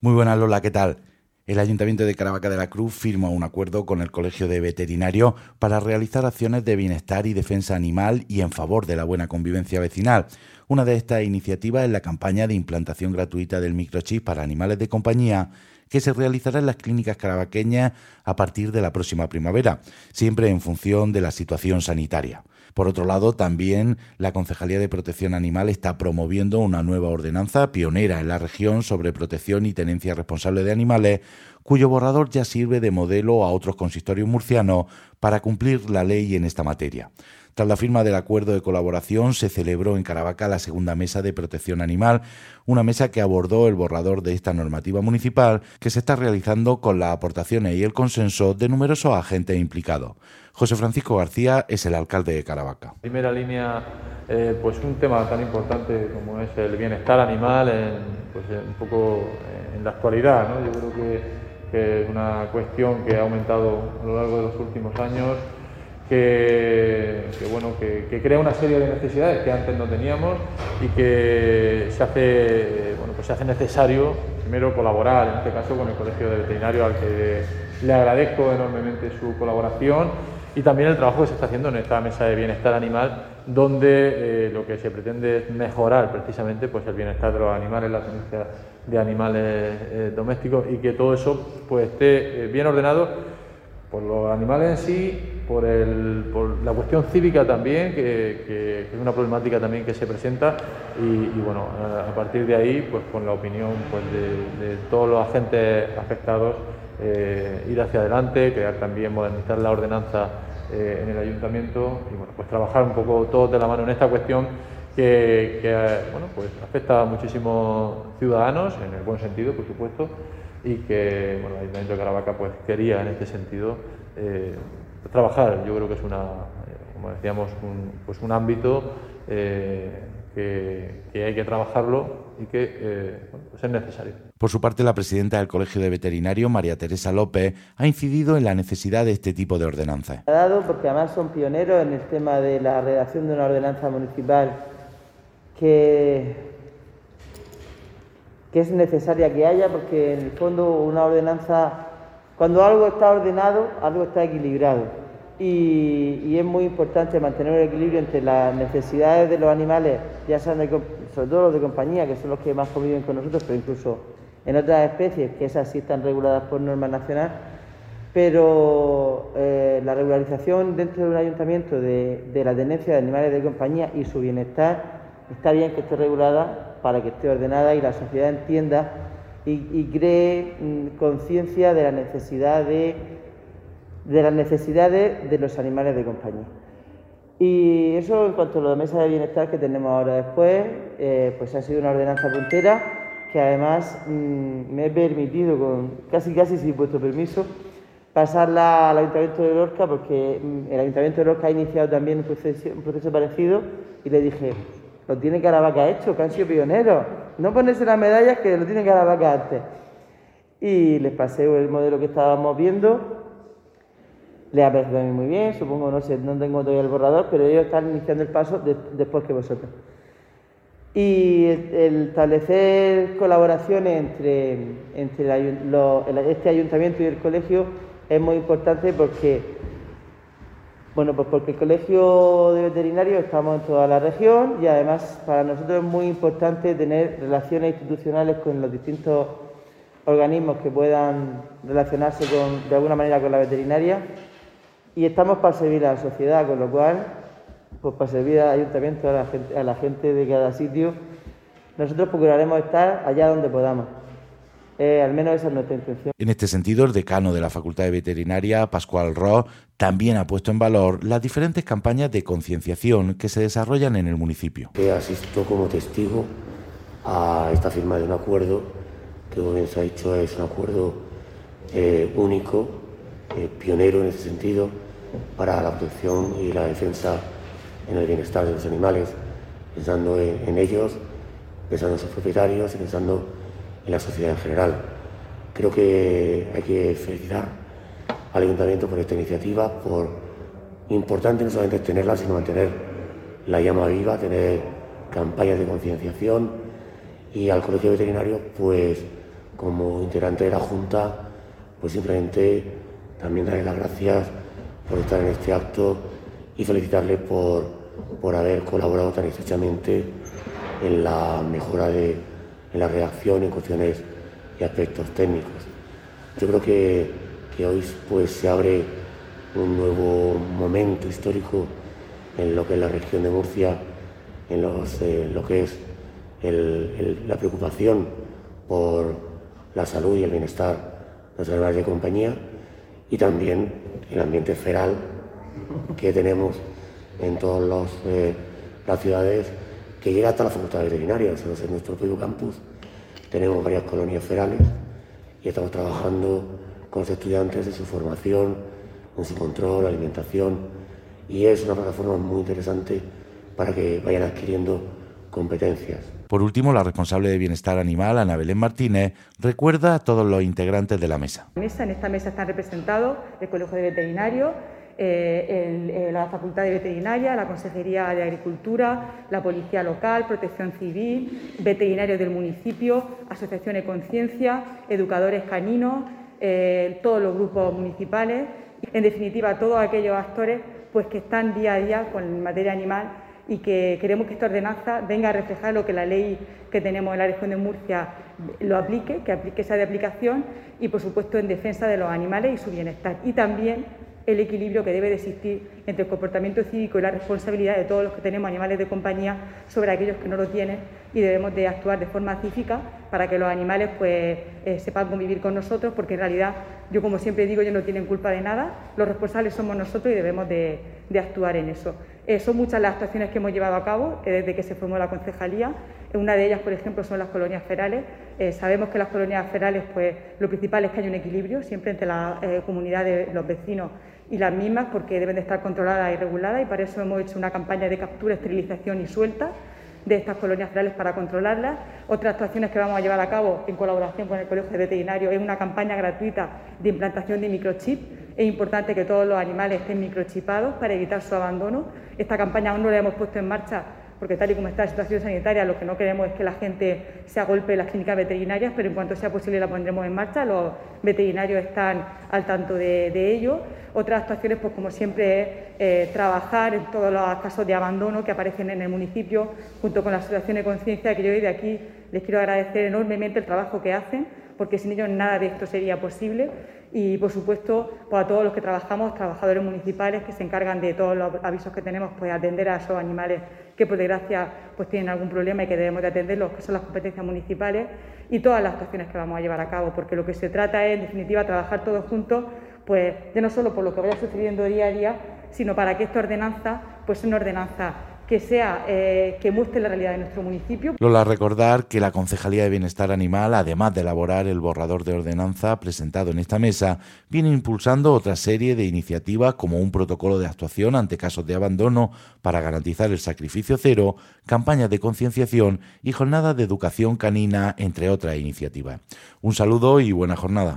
Muy buenas Lola, ¿qué tal? El Ayuntamiento de Caravaca de la Cruz firma un acuerdo con el Colegio de Veterinarios para realizar acciones de bienestar y defensa animal y en favor de la buena convivencia vecinal. Una de estas iniciativas es la campaña de implantación gratuita del microchip para animales de compañía que se realizará en las clínicas caravaqueñas a partir de la próxima primavera, siempre en función de la situación sanitaria. Por otro lado, también la Concejalía de Protección Animal está promoviendo una nueva ordenanza pionera en la región sobre protección y tenencia responsable de animales, cuyo borrador ya sirve de modelo a otros consistorios murcianos para cumplir la ley en esta materia. Tras la firma del acuerdo de colaboración, se celebró en Caravaca la segunda mesa de protección animal, una mesa que abordó el borrador de esta normativa municipal que se está realizando con las aportaciones y el consenso de numerosos agentes implicados. José Francisco García es el alcalde de Caravaca. primera línea, eh, pues un tema tan importante como es el bienestar animal, en, pues un poco en la actualidad. Yo creo que, es una cuestión que ha aumentado a lo largo de los últimos años que, bueno, que, crea una serie de necesidades que antes no teníamos y que se hace, bueno, pues se hace necesario primero colaborar, en este caso con el Colegio de Veterinarios, al que le agradezco enormemente su colaboración y también el trabajo que se está haciendo en esta mesa de bienestar animal, donde eh, lo que se pretende es mejorar precisamente pues, el bienestar de los animales, la tenencia de animales eh, domésticos y que todo eso pues, esté eh, bien ordenado por los animales en sí, por, el, por la cuestión cívica también, que, es una problemática también que se presenta, y, bueno, a, partir de ahí, pues con la opinión pues, de, todos los agentes afectados, eh, ir hacia adelante, crear también, modernizar la ordenanza eh, en el ayuntamiento y bueno, pues trabajar un poco todos de la mano en esta cuestión que, bueno, pues afecta a muchísimos ciudadanos, en el buen sentido, por supuesto, y que bueno, el Ayuntamiento de Caravaca pues, quería en este sentido eh, trabajar. Yo creo que es una, eh, como decíamos, un, pues un ámbito eh, que, hay que trabajarlo y que pues es necesario. Por su parte, la presidenta del Colegio de Veterinarios, María Teresa López, ha incidido en la necesidad de este tipo de ordenanzas. Ha dado porque además son pioneros en el tema de la redacción de una ordenanza municipal que que es necesaria que haya porque en el fondo una ordenanza, cuando algo está ordenado, algo está equilibrado. Y, es muy importante mantener el equilibrio entre las necesidades de los animales, ya sean sobre todo los de compañía, que son los que más conviven con nosotros, pero incluso en otras especies, que esas sí están reguladas por norma nacional, pero eh, la regularización dentro de un ayuntamiento de, de la tenencia de animales de compañía y su bienestar está bien que esté regulada para que esté ordenada y la sociedad entienda y, cree mm, conciencia de la necesidad de, de las necesidades de los animales de compañía. Y eso en cuanto a la mesa de bienestar que tenemos ahora después, eh, pues ha sido una ordenanza puntera que además mm, me he permitido, con casi casi sin vuestro permiso, pasarla al Ayuntamiento de Lorca porque mm, el Ayuntamiento de Lorca ha iniciado también un proceso, un proceso parecido y le dije, lo tiene Caravaca hecho, que han sido pioneros. No ponerse las medallas que lo tiene Caravaca antes. Y les pasé el modelo que estábamos viendo. Les ha parecido a mí muy bien, supongo, no sé, no tengo todavía el borrador, pero ellos están iniciando el paso después que vosotros. Y el, establecer colaboraciones entre este ayuntamiento y el colegio es muy importante porque bueno, pues porque el Colegio de Veterinarios estamos en toda la región y además para nosotros es muy importante tener relaciones institucionales con los distintos organismos que puedan relacionarse de alguna manera con la veterinaria y estamos para servir a la sociedad, con lo cual, pues para servir al ayuntamiento, a la a la gente de cada sitio, nosotros procuraremos estar allá donde podamos. Eh, al menos esa es nuestra intención. En este sentido, el decano de la Facultad de Veterinaria, Pascual Ro, también ha puesto en valor las diferentes campañas de concienciación que se desarrollan en el municipio. Asisto como testigo a esta firma de un acuerdo que, como bien se ha dicho, es un acuerdo eh, único, eh, pionero en ese sentido, para la protección y la defensa en el bienestar de los animales, pensando en, en ellos, pensando en sus propietarios y pensando en la sociedad en general. Creo que hay que felicitar al Ayuntamiento por esta iniciativa, por importante no solamente tenerla, sino mantener la llama viva, tener campañas de concienciación y al Colegio Veterinario, pues como integrante de la Junta, pues simplemente también darle las gracias por estar en este acto y felicitarle por, por haber colaborado tan estrechamente en la mejora de en la reacción en cuestiones y aspectos técnicos. Yo creo que, que hoy pues, se abre un nuevo momento histórico en lo que es la región de Murcia, en, los, eh, lo que es la preocupación por la salud y el bienestar de los animales de compañía y también el ambiente feral que tenemos en todas eh, las ciudades que llega hasta la facultad veterinaria. Nosotros en nuestro propio campus tenemos varias colonias ferales y estamos trabajando con los estudiantes en su formación, en su control, alimentación y es una plataforma muy interesante para que vayan adquiriendo competencias. Por último, la responsable de Bienestar Animal, Ana Belén Martínez, recuerda a todos los integrantes de la mesa. En esta mesa están representados el Colegio de Veterinarios, eh, la Facultad de Veterinaria, la Consejería de Agricultura, la Policía Local, Protección Civil, veterinarios del municipio, asociaciones de conciencia, educadores caninos, eh, todos los grupos municipales, en definitiva todos aquellos actores pues, que están día a día con materia animal y que queremos que esta ordenanza venga a reflejar lo que la ley que tenemos en la región de Murcia lo aplique, que aplique esa de aplicación y por supuesto en defensa de los animales y su bienestar. Y también el equilibrio que debe de existir entre el comportamiento cívico y la responsabilidad de todos los que tenemos animales de compañía sobre aquellos que no lo tienen y debemos de actuar de forma cívica para que los animales pues eh, sepan convivir con nosotros porque en realidad yo como siempre digo ellos no tienen culpa de nada, los responsables somos nosotros y debemos de, actuar en eso. Eh, son muchas las actuaciones que hemos llevado a cabo eh, desde que se formó la concejalía. Una de ellas, por ejemplo, son las colonias ferales. sabemos que las colonias ferales, pues lo principal es que hay un equilibrio siempre entre la comunidad de los vecinos y las mismas porque deben de estar controladas y reguladas y para eso hemos hecho una campaña de captura, esterilización y suelta de estas colonias ferales para controlarlas. Otras actuaciones que vamos a llevar a cabo en colaboración con el Colegio de Veterinarios es una campaña gratuita de implantación de microchip. Es importante que todos los animales estén microchipados para evitar su abandono. Esta campaña aún no la hemos puesto en marcha porque tal y como está la situación sanitaria, lo que no queremos es que la gente se agolpe en las clínicas veterinarias, pero en cuanto sea posible la pondremos en marcha. Los veterinarios están al tanto de, ello. Otras actuaciones, pues como siempre, es eh, trabajar en todos los casos de abandono que aparecen en el municipio, junto con la Asociación de Conciencia, que yo de aquí les quiero agradecer enormemente el trabajo que hacen, porque sin ellos nada de esto sería posible. Y por supuesto pues, a todos los que trabajamos, trabajadores municipales que se encargan de todos los avisos que tenemos, pues atender a esos animales que por desgracia pues tienen algún problema y que debemos de atenderlos, que son las competencias municipales y todas las actuaciones que vamos a llevar a cabo, porque lo que se trata es en definitiva trabajar todos juntos, pues ya no solo por lo que vaya sucediendo día a día, sino para que esta ordenanza pues sea una ordenanza que sea eh, que muestre la realidad de nuestro municipio. Lola, recordar que la Concejalía de Bienestar Animal, además de elaborar el borrador de ordenanza presentado en esta mesa, viene impulsando otra serie de iniciativas como un protocolo de actuación ante casos de abandono para garantizar el sacrificio cero, campañas de concienciación y jornadas de educación canina, entre otras iniciativas. Un saludo y buena jornada.